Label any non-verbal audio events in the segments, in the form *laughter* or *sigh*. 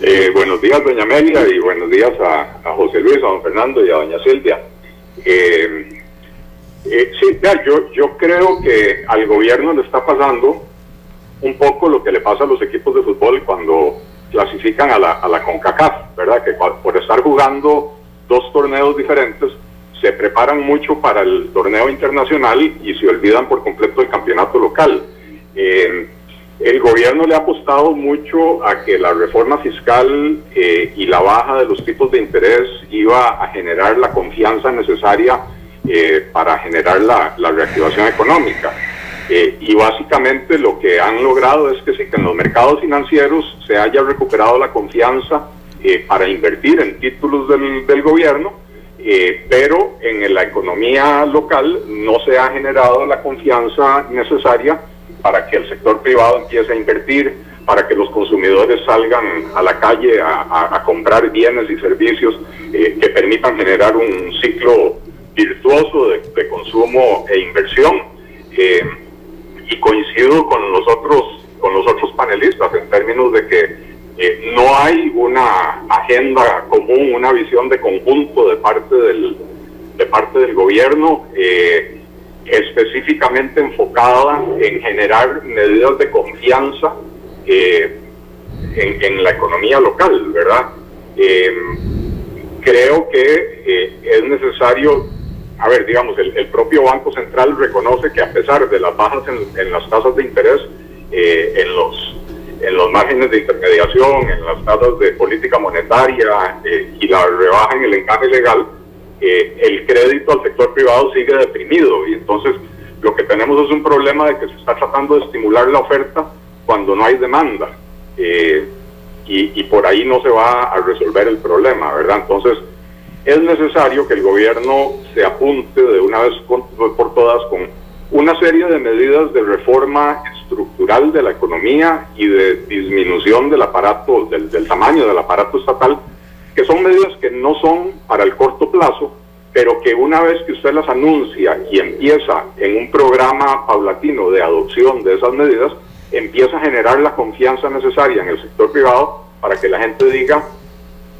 Eh, buenos días, doña Amelia, y buenos días a, José Luis, a don Fernando y a doña Silvia. Eh, eh, sí, yo, yo creo que al gobierno le está pasando un poco lo que le pasa a los equipos de fútbol cuando clasifican a la, a la CONCACAF, ¿verdad? Que por estar jugando dos torneos diferentes, se preparan mucho para el torneo internacional y se olvidan por completo del campeonato local. Eh, el gobierno le ha apostado mucho a que la reforma fiscal eh, y la baja de los tipos de interés iba a generar la confianza necesaria eh, para generar la, reactivación económica. y básicamente lo que han logrado es que, que en los mercados financieros se haya recuperado la confianza para invertir en títulos del, gobierno eh, pero en la economía local no se ha generado la confianza necesaria para que el sector privado empiece a invertir, para que los consumidores salgan a la calle a, comprar bienes y servicios eh, que permitan generar un ciclo virtuoso de, consumo e inversión. Eh, y coincido con los otros con los panelistas en términos de que eh, no hay una agenda común, una visión de conjunto de parte del, de parte del gobierno específicamente enfocada en generar medidas de confianza eh, en, la economía local, ¿verdad? creo que es necesario, a ver, digamos, el, propio Banco Central reconoce que a pesar de las bajas en, en las tasas de interés en los en los márgenes de intermediación, en las tasas de política monetaria eh, y la rebaja en el encaje legal, eh, el crédito al sector privado sigue deprimido y entonces lo que tenemos es un problema de que se está tratando de estimular la oferta cuando no hay demanda eh, y, y, por ahí no se va a resolver el problema, ¿verdad? Entonces es necesario que el gobierno se apunte de una vez por todas con una serie de medidas de reforma estructural de la economía y de disminución del aparato, del, tamaño del aparato estatal, que son medidas que no son para el corto plazo, pero que una vez que usted las anuncia y empieza en un programa paulatino de adopción de esas medidas, empieza a generar la confianza necesaria en el sector privado para que la gente diga,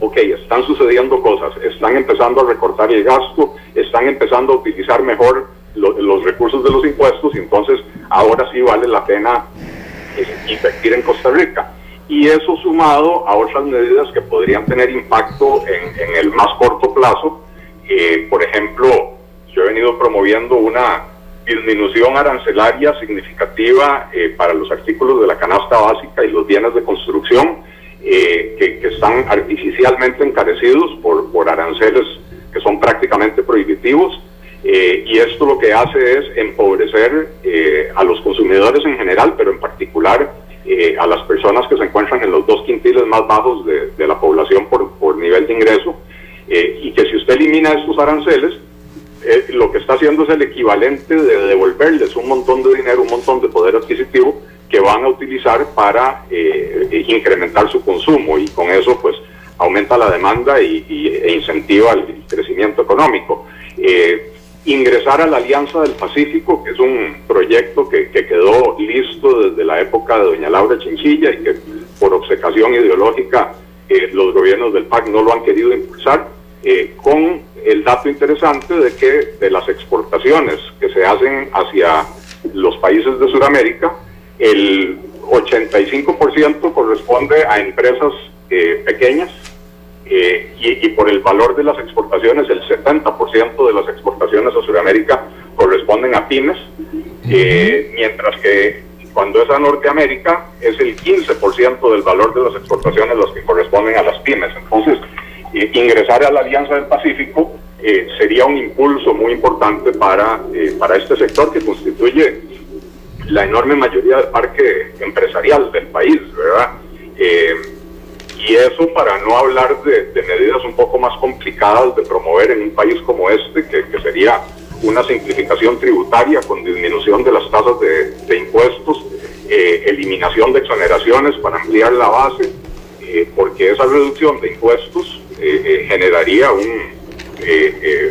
ok, están sucediendo cosas, están empezando a recortar el gasto, están empezando a utilizar mejor los recursos de los impuestos y entonces ahora sí vale la pena eh, invertir en Costa Rica. Y eso sumado a otras medidas que podrían tener impacto en, el más corto plazo. Eh, por ejemplo, yo he venido promoviendo una disminución arancelaria significativa eh, para los artículos de la canasta básica y los bienes de construcción que, que, están artificialmente encarecidos por, por aranceles que son prácticamente prohibitivos eh, y esto lo que hace es empobrecer eh, a los consumidores en general, pero en particular eh, a las personas que se encuentran en los dos quintiles más bajos de, la población por, por, nivel de ingreso, y que si usted elimina estos aranceles, lo que está haciendo es el equivalente de devolverles un montón de dinero, un montón de poder adquisitivo que van a utilizar para incrementar su consumo y con eso pues aumenta la demanda y, e incentiva el crecimiento económico ingresar a la Alianza del Pacífico, que es un proyecto que, quedó listo desde la época de doña Laura Chinchilla y que por obcecación ideológica eh, los gobiernos del PAC no lo han querido impulsar, eh, con el dato interesante de que de las exportaciones que se hacen hacia los países de Sudamérica, el 85% corresponde a empresas eh, pequeñas eh, y, por el valor de las exportaciones, el 70% de las exportaciones a Sudamérica corresponden a pymes, eh, mientras que cuando es a Norteamérica es el 15% del valor de las exportaciones los que corresponden a las pymes. Entonces, ingresar a la Alianza del Pacífico eh, sería un impulso muy importante para, para este sector que constituye la enorme mayoría del parque empresarial del país, ¿verdad? Y eso para no hablar de, medidas un poco más complicadas de promover en un país como este, que, sería una simplificación tributaria con disminución de las tasas de, impuestos, eh, eliminación de exoneraciones para ampliar la base, eh, porque esa reducción de impuestos eh, generaría un,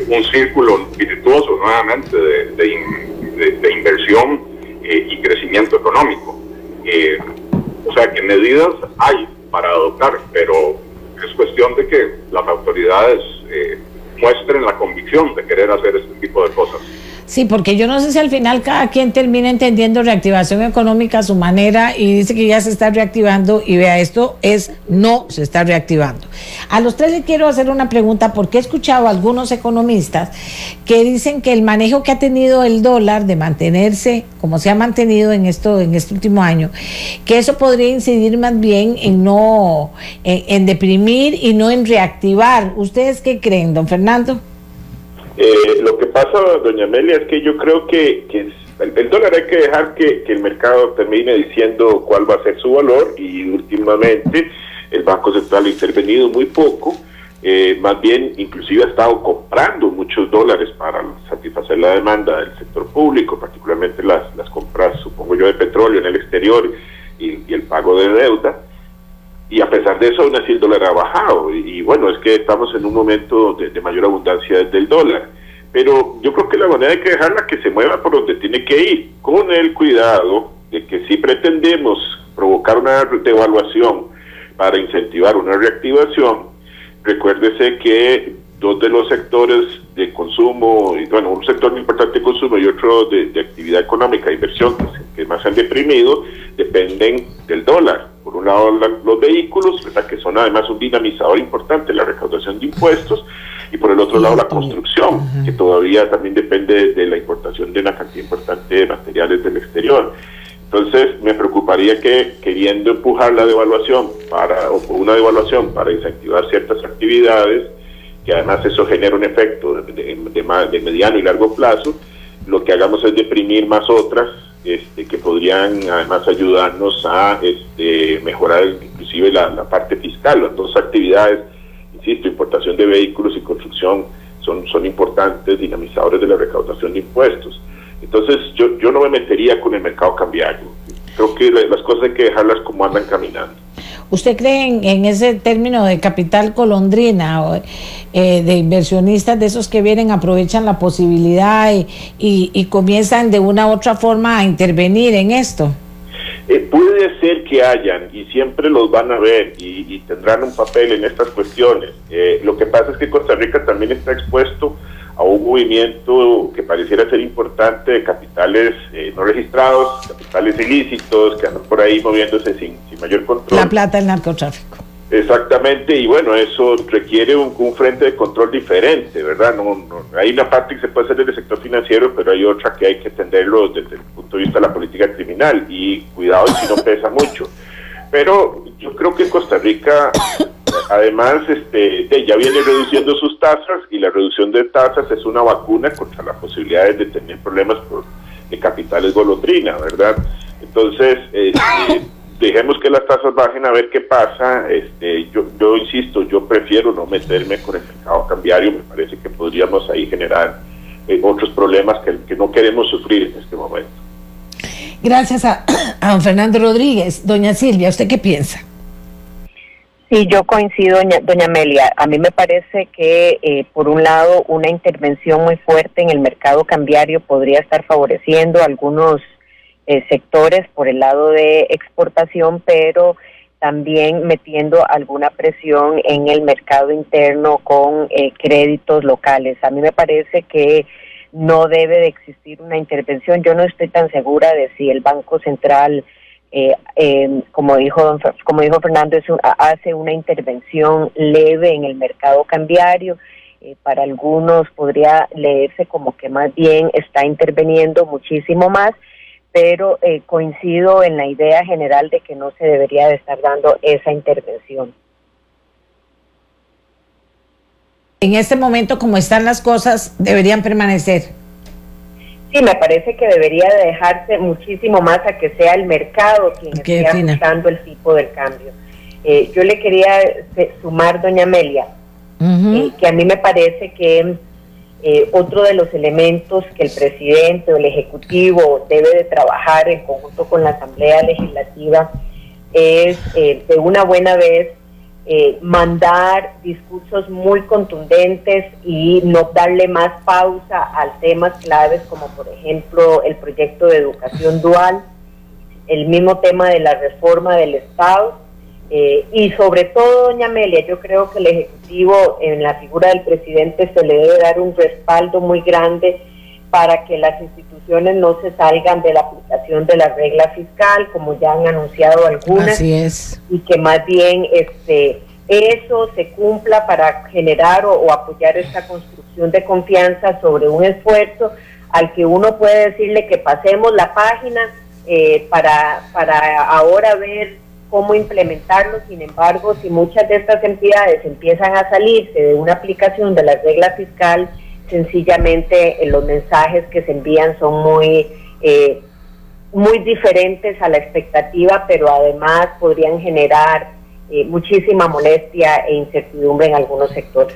un círculo virtuoso nuevamente de, de inversión y crecimiento económico. o sea que medidas hay para adoptar, pero es cuestión de que las autoridades eh, muestren la convicción de querer hacer este tipo de cosas. Sí, porque yo no sé si al final cada quien termina entendiendo reactivación económica a su manera y dice que ya se está reactivando y vea, esto es no se está reactivando. A los tres les quiero hacer una pregunta porque he escuchado a algunos economistas que dicen que el manejo que ha tenido el dólar de mantenerse como se ha mantenido en esto en este último año, que eso podría incidir más bien en no en deprimir y no en reactivar. ¿Ustedes qué creen, don Fernando? Eh, lo que pasa, doña Amelia, es que yo creo que, el, dólar hay que dejar que, el mercado termine diciendo cuál va a ser su valor y últimamente el Banco Central ha intervenido muy poco, eh, más bien inclusive ha estado comprando muchos dólares para satisfacer la demanda del sector público, particularmente las, compras, supongo yo, de petróleo en el exterior y el pago de deuda y a pesar de eso aún así el dólar ha bajado y, bueno es que estamos en un momento de, mayor abundancia del dólar pero yo creo que la moneda hay que dejarla que se mueva por donde tiene que ir con el cuidado de que si pretendemos provocar una devaluación para incentivar una reactivación recuérdese que dos de los sectores de consumo, y bueno, un sector muy importante de consumo y otro de, actividad económica, inversión, que, más han deprimido, dependen del dólar. Por un lado, los vehículos, que son además un dinamizador importante, la recaudación de impuestos, y por el otro lado, la construcción, que todavía también depende de la importación de una cantidad importante de materiales del exterior. Entonces, me preocuparía que queriendo empujar la devaluación para, o una devaluación para incentivar ciertas actividades, que además eso genera un efecto de, mediano y largo plazo, lo que hagamos es deprimir más otras este, que podrían además ayudarnos a este, mejorar inclusive la, parte fiscal. Las dos actividades, insisto, importación de vehículos y construcción son, son importantes dinamizadores de la recaudación de impuestos. Entonces yo, yo no me metería con el mercado cambiario. Creo que las cosas hay que dejarlas como andan caminando. ¿Usted cree en, ese término de capital colondrina, o, eh, de inversionistas de esos que vienen, aprovechan la posibilidad y, comienzan de una u otra forma a intervenir en esto? Eh, puede ser que hayan y siempre los van a ver y, tendrán un papel en estas cuestiones. Eh, lo que pasa es que Costa Rica también está expuesto a un movimiento que pareciera ser importante de capitales eh, no registrados, capitales ilícitos, que andan por ahí moviéndose sin, mayor control. La plata del narcotráfico. Exactamente, y bueno, eso requiere un, frente de control diferente, ¿verdad? No, hay una parte que se puede hacer desde el sector financiero, pero hay otra que hay que entenderlo desde el punto de vista de la política criminal, y cuidado si no pesa mucho. Pero yo creo que Costa Rica Además, este, ya viene reduciendo sus tasas y la reducción de tasas es una vacuna contra las posibilidades de tener problemas por, de capitales golondrina, ¿verdad? Entonces, este, *coughs* dejemos que las tasas bajen a ver qué pasa. Este, yo, yo insisto, yo prefiero no meterme con el mercado cambiario, me parece que podríamos ahí generar eh, otros problemas que, que no queremos sufrir en este momento. Gracias a, *coughs* a don Fernando Rodríguez. Doña Silvia, ¿usted qué piensa? Sí, yo coincido, doña, Amelia. A mí me parece que, eh, por un lado, una intervención muy fuerte en el mercado cambiario podría estar favoreciendo algunos eh, sectores por el lado de exportación, pero también metiendo alguna presión en el mercado interno con eh, créditos locales. A mí me parece que no debe de existir una intervención. Yo no estoy tan segura de si el Banco Central eh, eh, como dijo como dijo Fernando, hace una intervención leve en el mercado cambiario. Eh, para algunos podría leerse como que más bien está interviniendo muchísimo más, pero eh, coincido en la idea general de que no se debería de estar dando esa intervención. En este momento, como están las cosas, deberían permanecer. Sí, me parece que debería de dejarse muchísimo más a que sea el mercado quien esté ajustando el tipo del cambio. Eh, yo le quería sumar, doña Amelia, eh, que a mí me parece que eh, otro de los elementos que el presidente o el Ejecutivo debe de trabajar en conjunto con la Asamblea Legislativa es de una buena vez eh, mandar discursos muy contundentes y no darle más pausa a temas claves como por ejemplo el proyecto de educación dual, el mismo tema de la reforma del Estado Eh, y sobre todo, doña Amelia, yo creo que el Ejecutivo, en la figura del presidente, se le debe dar un respaldo muy grande para que las instituciones no se salgan de la aplicación de la regla fiscal, como ya han anunciado algunas. Así es. Y que más bien este eso se cumpla para generar o, apoyar esta construcción de confianza sobre un esfuerzo al que uno puede decirle que pasemos la página eh, para, para ahora ver cómo implementarlo. Sin embargo, si muchas de estas entidades empiezan a salirse de una aplicación de la regla fiscal, sencillamente eh, los mensajes que se envían son muy, eh, muy diferentes a la expectativa, pero además podrían generar eh, muchísima molestia e incertidumbre en algunos sectores.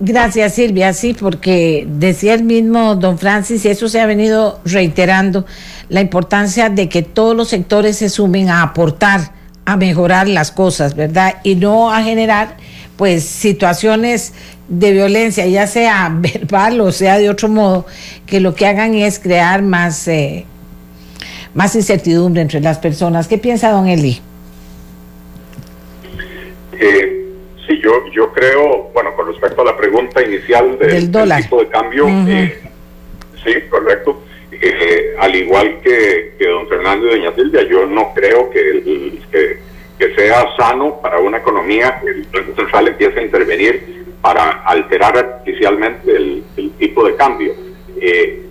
Gracias Silvia, sí, porque decía el mismo don Francis, y eso se ha venido reiterando, la importancia de que todos los sectores se sumen a aportar, a mejorar las cosas, ¿verdad? Y no a generar pues situaciones de violencia, ya sea *laughs* verbal o sea de otro modo, que lo que hagan es crear más, eh, más incertidumbre entre las personas. ¿Qué piensa don Eli? Eh, sí, yo, yo creo, bueno, con respecto a la pregunta inicial del, tipo de cambio, eh, sí, correcto. Eh, al igual que, don Fernando y doña Silvia, yo no creo que, que, sea sano para una economía que el Banco Central empiece a intervenir para alterar artificialmente el, tipo de cambio. Eh,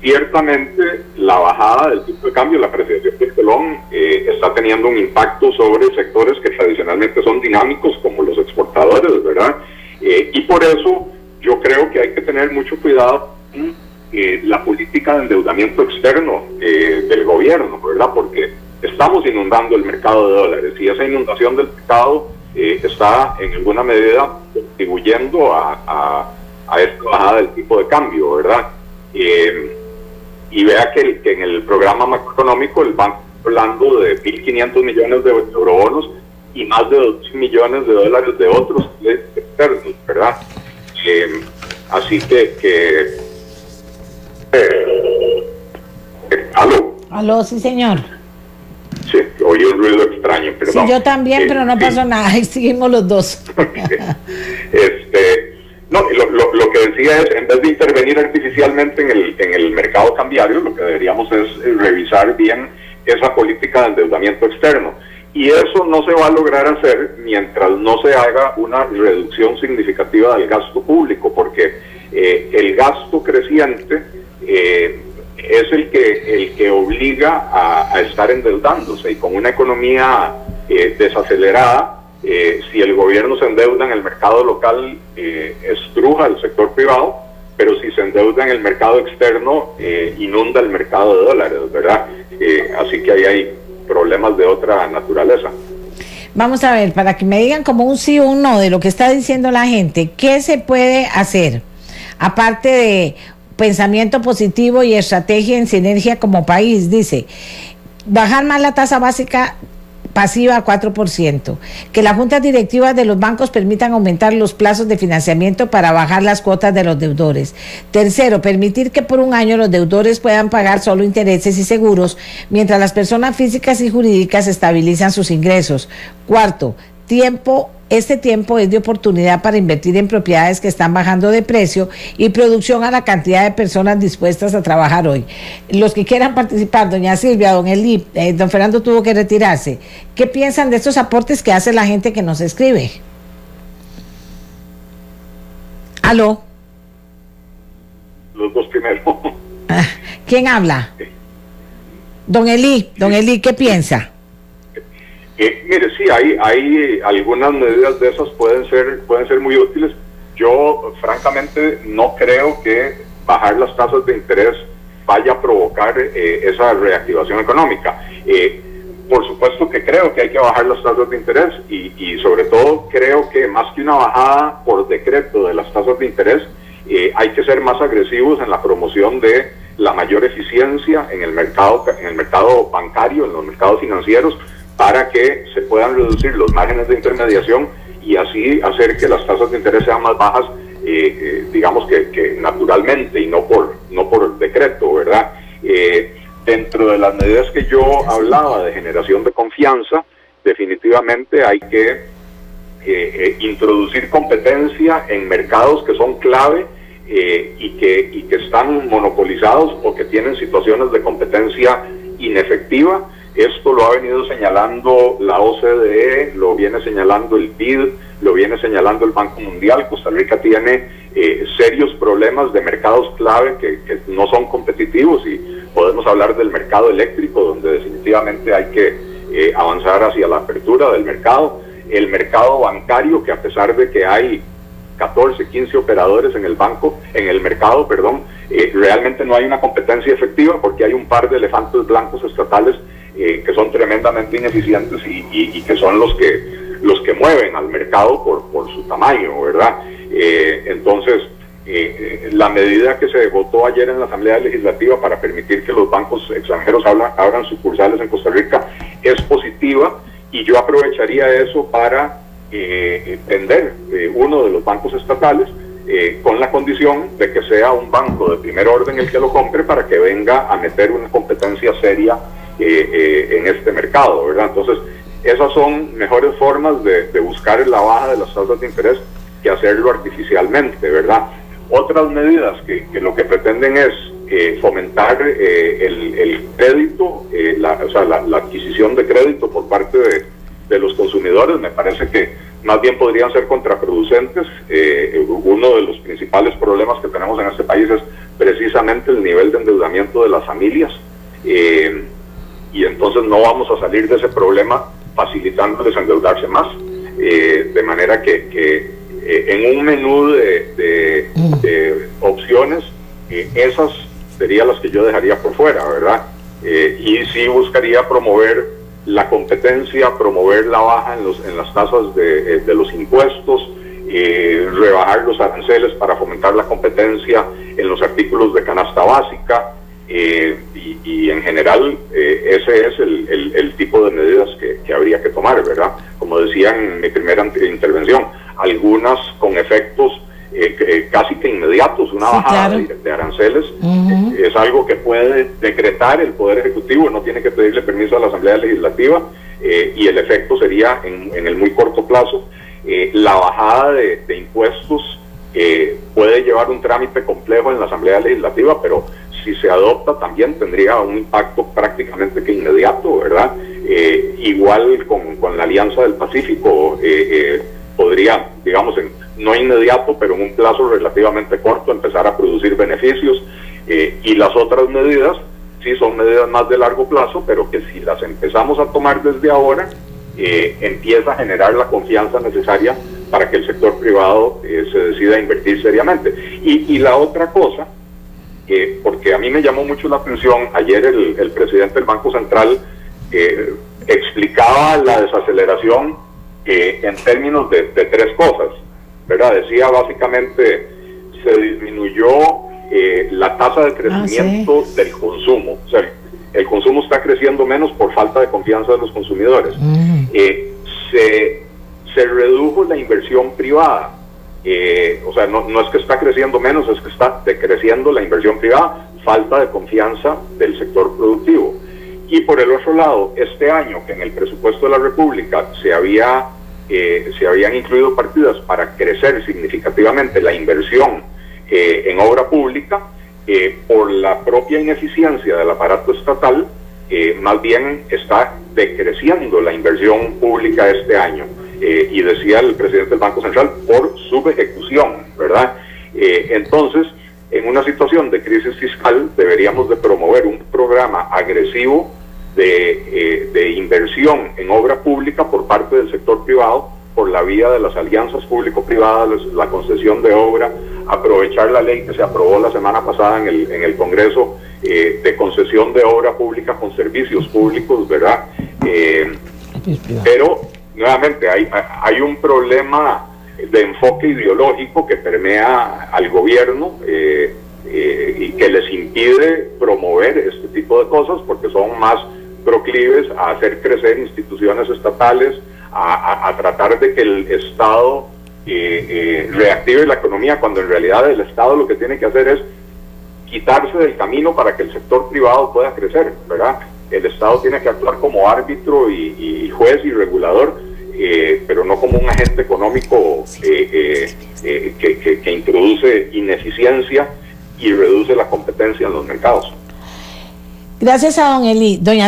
ciertamente la bajada del tipo de cambio, la apreciación del colón, eh, está teniendo un impacto sobre sectores que tradicionalmente son dinámicos como los exportadores, ¿verdad? Eh, y por eso yo creo que hay que tener mucho cuidado con eh, la política de endeudamiento externo del gobierno, ¿verdad? Porque estamos inundando el mercado de dólares y esa inundación del mercado está en alguna medida contribuyendo a, a, esta bajada del tipo de cambio, ¿verdad? y vea que, en el programa macroeconómico el banco está hablando de 1.500 millones de eurobonos y más de 2 millones de dólares de otros externos, ¿verdad? Eh, así que... que eh, ¿Aló? Aló, sí, señor. Sí, oí un ruido extraño, perdón. Sí, yo también, pero no pasó nada, *laughs* seguimos los dos. *laughs* este, no, lo, lo, que decía es, en vez de intervenir artificialmente en el, en el mercado cambiario, lo que deberíamos es eh, revisar bien esa política de endeudamiento externo. Y eso no se va a lograr hacer mientras no se haga una reducción significativa del gasto público, porque eh, el gasto creciente eh, es el que, el que obliga a, estar endeudándose y con una economía desacelerada eh, si el gobierno se endeuda en el mercado local, eh, estruja el sector privado, pero si se endeuda en el mercado externo, eh, inunda el mercado de dólares, ¿verdad? así que ahí hay problemas de otra naturaleza. Vamos a ver, para que me digan como un sí o un no de lo que está diciendo la gente, ¿qué se puede hacer? Aparte de pensamiento positivo y estrategia en sinergia como país, dice, bajar más la tasa básica pasiva a 4%, que las juntas directivas de los bancos permitan aumentar los plazos de financiamiento para bajar las cuotas de los deudores. Tercero, permitir que por un año los deudores puedan pagar solo intereses y seguros, mientras las personas físicas y jurídicas estabilizan sus ingresos. Cuarto, tiempo este tiempo es de oportunidad para invertir en propiedades que están bajando de precio y producción a la cantidad de personas dispuestas a trabajar hoy. Los que quieran participar, doña Silvia, don Eli, eh, don Fernando tuvo que retirarse. ¿Qué piensan de estos aportes que hace la gente que nos escribe? ¿Aló? Los dos primeros. Ah, ¿Quién habla? Don Eli, don Eli, ¿qué piensa? Mire, sí, hay, hay algunas medidas de esas pueden ser, pueden ser muy útiles. Yo, francamente, no creo que bajar las tasas de interés vaya a provocar eh, esa reactivación económica. Eh, por supuesto que creo que hay que bajar las tasas de interés y, sobre todo creo que más que una bajada por decreto de las tasas de interés, eh, hay que ser más agresivos en la promoción de la mayor eficiencia en el mercado, en el mercado bancario, en los mercados financieros, para que se puedan reducir los márgenes de intermediación y así hacer que las tasas de interés sean más bajas, eh, eh, digamos que, naturalmente y no por, no por decreto, ¿verdad? Eh, dentro de las medidas que yo hablaba de generación de confianza, definitivamente hay que introducir competencia en mercados que son clave y, que, y que están monopolizados o que tienen situaciones de competencia inefectiva. Esto lo ha venido señalando la OCDE, lo viene señalando el BID, lo viene señalando el Banco Mundial. Costa Rica tiene eh, serios problemas de mercados clave que, no son competitivos y podemos hablar del mercado eléctrico, donde definitivamente hay que eh, avanzar hacia la apertura del mercado. El mercado bancario, que a pesar de que hay 14, 15 operadores en el banco, en el mercado, perdón, eh, realmente no hay una competencia efectiva porque hay un par de elefantes blancos estatales eh, que son tremendamente ineficientes y, que son los que los que mueven al mercado por, su tamaño, ¿verdad? Eh, entonces, la medida que se votó ayer en la Asamblea Legislativa para permitir que los bancos extranjeros abran sucursales en Costa Rica es positiva y yo aprovecharía eso para eh, vender eh, uno de los bancos estatales eh, con la condición de que sea un banco de primer orden el que lo compre para que venga a meter una competencia seria en este mercado, ¿verdad? Entonces, esas son mejores formas de, buscar la baja de las tasas de interés que hacerlo artificialmente, ¿verdad? Otras medidas que, lo que pretenden es fomentar el, crédito, la, o sea, la, adquisición de crédito por parte de, de los consumidores, me parece que más bien podrían ser contraproducentes. Eh, uno de los principales problemas que tenemos en este país es precisamente el nivel de endeudamiento de las familias. Eh, y entonces no vamos a salir de ese problema facilitándoles endeudarse más. Eh, de manera que, en un menú de, opciones, esas serían las que yo dejaría por fuera, ¿verdad? y sí buscaría promover la competencia, promover la baja en, los, en las tasas de, eh, los impuestos, eh, rebajar los aranceles para fomentar la competencia en los artículos de canasta básica eh, y, en general ese es el, tipo de medidas que, habría que tomar, ¿verdad? Como decía en mi primera intervención, algunas con efectos eh, casi que inmediatos, una bajada de, aranceles, eh, es algo que puede decretar el Poder Ejecutivo, no tiene que pedirle permiso a la Asamblea Legislativa eh, y el efecto sería en, el muy corto plazo. la bajada de, impuestos puede llevar un trámite complejo en la Asamblea Legislativa, pero si se adopta también tendría un impacto prácticamente que inmediato, ¿verdad? igual con, con, la Alianza del Pacífico podría, digamos, en no inmediato, pero en un plazo relativamente corto, empezar a producir beneficios. Eh, y las otras medidas, sí son medidas más de largo plazo, pero que si las empezamos a tomar desde ahora, eh, empieza a generar la confianza necesaria para que el sector privado eh, se decida a invertir seriamente. Y, la otra cosa, porque a mí me llamó mucho la atención, ayer el, presidente del Banco Central explicaba la desaceleración en términos de tres cosas. Decía básicamente, se disminuyó eh, la tasa de ah, crecimiento del consumo. O sea, el consumo está creciendo menos por falta de confianza de los consumidores. Mm. Eh, se, se redujo la inversión privada. Eh, o sea, no, no, es que está creciendo menos, es que está decreciendo la inversión privada, falta de confianza del sector productivo. Y por el otro lado, este año que en el presupuesto de la República se había se habían incluido partidas para crecer significativamente la inversión eh, en obra pública, eh, por la propia ineficiencia del aparato estatal, eh, más bien está decreciendo la inversión pública este año. Y decía el presidente del Banco Central, por ejecución ¿verdad? entonces, en una situación de crisis fiscal, deberíamos de promover un programa agresivo de, de, inversión en obra pública por parte del sector privado por la vía de las alianzas público-privadas, la concesión de obra, aprovechar la ley que se aprobó la semana pasada en el, en el Congreso eh, de concesión de obra pública con servicios públicos, ¿verdad? Eh, pero, nuevamente, hay, hay un problema de enfoque ideológico que permea al gobierno eh, y que les impide promover este tipo de cosas porque son más proclives a hacer crecer instituciones estatales, a, tratar de que el Estado eh, eh, reactive la economía, cuando en realidad el Estado lo que tiene que hacer es quitarse del camino para que el sector privado pueda crecer, ¿verdad? el Estado tiene que actuar como árbitro y, juez y regulador, eh, pero no como un agente económico eh, eh, que, que introduce ineficiencia y reduce la competencia en los mercados. Gracias a don Eli. Doña